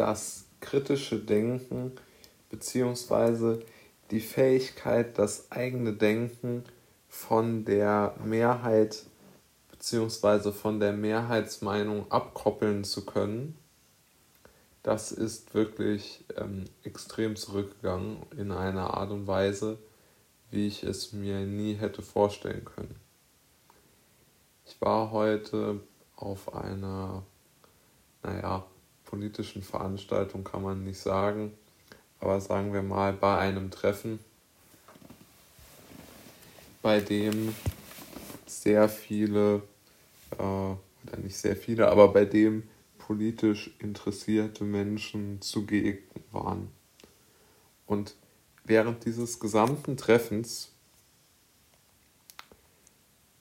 das kritische Denken beziehungsweise die Fähigkeit, das eigene Denken von der Mehrheit beziehungsweise von der Mehrheitsmeinung abkoppeln zu können, das ist wirklich ähm, extrem zurückgegangen in einer Art und Weise, wie ich es mir nie hätte vorstellen können. Ich war heute auf einer, naja, politischen Veranstaltung kann man nicht sagen, aber sagen wir mal bei einem Treffen, bei dem sehr viele, äh, oder nicht sehr viele, aber bei dem politisch interessierte Menschen zugegen waren. Und während dieses gesamten Treffens,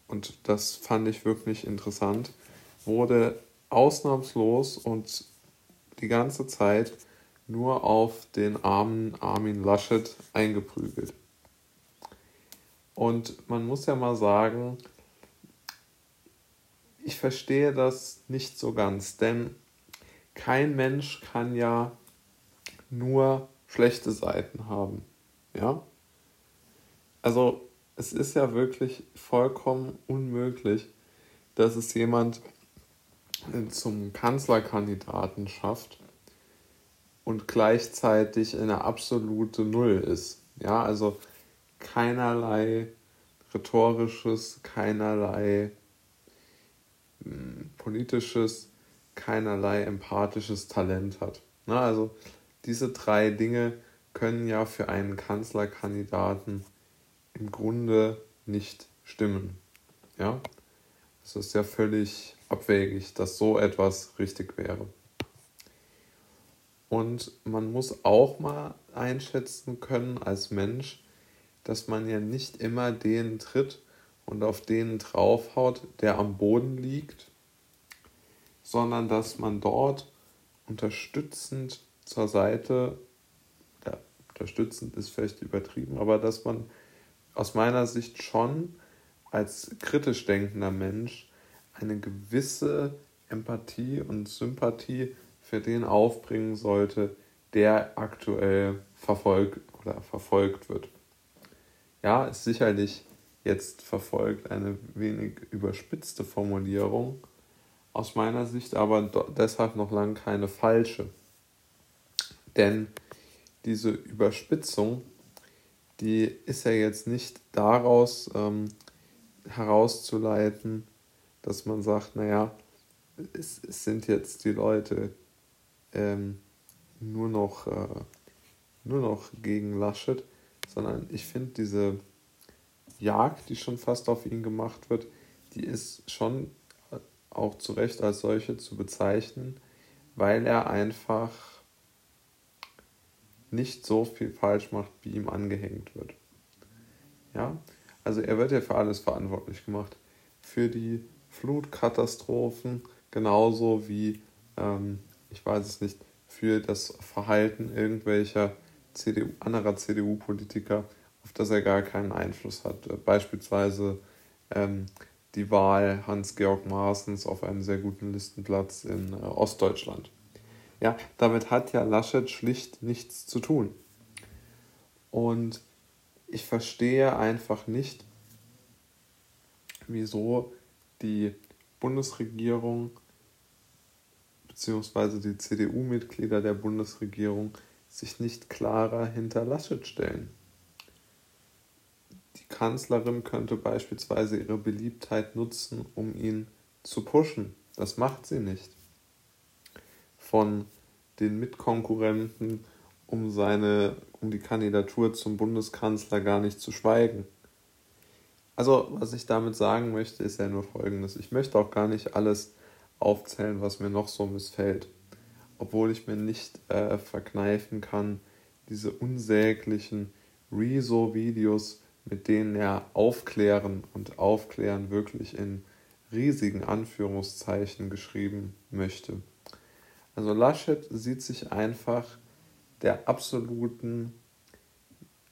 und das fand ich wirklich interessant, wurde ausnahmslos und die ganze Zeit nur auf den armen Armin Laschet eingeprügelt. Und man muss ja mal sagen, ich verstehe das nicht so ganz, denn kein Mensch kann ja nur schlechte Seiten haben. Ja? Also es ist ja wirklich vollkommen unmöglich, dass es jemand zum Kanzlerkandidaten schafft und gleichzeitig eine absolute Null ist. Ja, also keinerlei rhetorisches, keinerlei hm, politisches, keinerlei empathisches Talent hat. Na, also diese drei Dinge können ja für einen Kanzlerkandidaten im Grunde nicht stimmen. Ja, es ist ja völlig abwegig, dass so etwas richtig wäre. Und man muss auch mal einschätzen können als Mensch, dass man ja nicht immer den tritt und auf den draufhaut, der am Boden liegt, sondern dass man dort unterstützend zur Seite, ja, unterstützend ist vielleicht übertrieben, aber dass man aus meiner Sicht schon als kritisch denkender Mensch eine gewisse Empathie und Sympathie für den aufbringen sollte, der aktuell verfolgt oder verfolgt wird. Ja, ist sicherlich jetzt verfolgt eine wenig überspitzte Formulierung, aus meiner Sicht aber deshalb noch lange keine falsche. Denn diese Überspitzung, die ist ja jetzt nicht daraus ähm, herauszuleiten, dass man sagt, naja, es, es sind jetzt die Leute ähm, nur, noch, äh, nur noch gegen Laschet, sondern ich finde diese Jagd, die schon fast auf ihn gemacht wird, die ist schon auch zu Recht als solche zu bezeichnen, weil er einfach nicht so viel falsch macht, wie ihm angehängt wird. Ja, also er wird ja für alles verantwortlich gemacht. Für die Flutkatastrophen, genauso wie, ähm, ich weiß es nicht, für das Verhalten irgendwelcher CDU, anderer CDU-Politiker, auf das er gar keinen Einfluss hat. Äh, beispielsweise ähm, die Wahl Hans-Georg Maaßens auf einen sehr guten Listenplatz in äh, Ostdeutschland. Ja, damit hat ja Laschet schlicht nichts zu tun. Und ich verstehe einfach nicht, wieso die Bundesregierung bzw. die CDU-Mitglieder der Bundesregierung sich nicht klarer hinter Laschet stellen. Die Kanzlerin könnte beispielsweise ihre Beliebtheit nutzen, um ihn zu pushen. Das macht sie nicht. Von den Mitkonkurrenten, um seine, um die Kandidatur zum Bundeskanzler gar nicht zu schweigen. Also, was ich damit sagen möchte, ist ja nur folgendes. Ich möchte auch gar nicht alles aufzählen, was mir noch so missfällt. Obwohl ich mir nicht äh, verkneifen kann, diese unsäglichen Rezo-Videos, mit denen er aufklären und aufklären wirklich in riesigen Anführungszeichen geschrieben möchte. Also Laschet sieht sich einfach der absoluten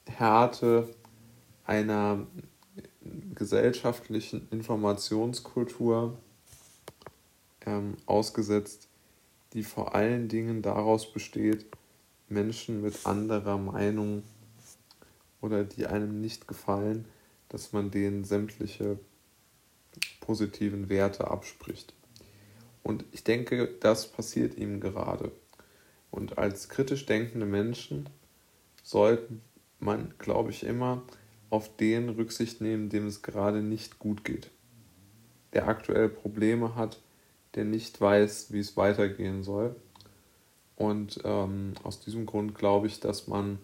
Härte einer gesellschaftlichen Informationskultur ähm, ausgesetzt, die vor allen Dingen daraus besteht, Menschen mit anderer Meinung oder die einem nicht gefallen, dass man denen sämtliche positiven Werte abspricht. Und ich denke, das passiert ihm gerade. Und als kritisch denkende Menschen sollten man, glaube ich, immer auf den Rücksicht nehmen, dem es gerade nicht gut geht. Der aktuell Probleme hat, der nicht weiß, wie es weitergehen soll. Und ähm, aus diesem Grund glaube ich, dass man,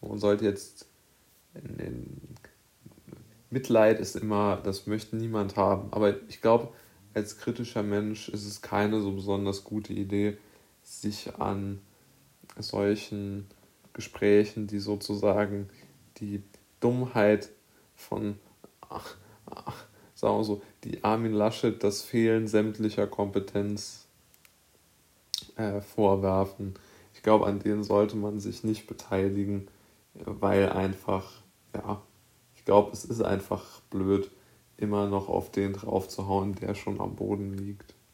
man sollte jetzt in, in, Mitleid ist immer, das möchte niemand haben. Aber ich glaube, als kritischer Mensch ist es keine so besonders gute Idee, sich an solchen Gesprächen, die sozusagen die Dummheit von, ach, ach, sagen wir so, die Armin Laschet das Fehlen sämtlicher Kompetenz äh, vorwerfen. Ich glaube, an denen sollte man sich nicht beteiligen, weil einfach, ja, ich glaube, es ist einfach blöd, immer noch auf den draufzuhauen, der schon am Boden liegt.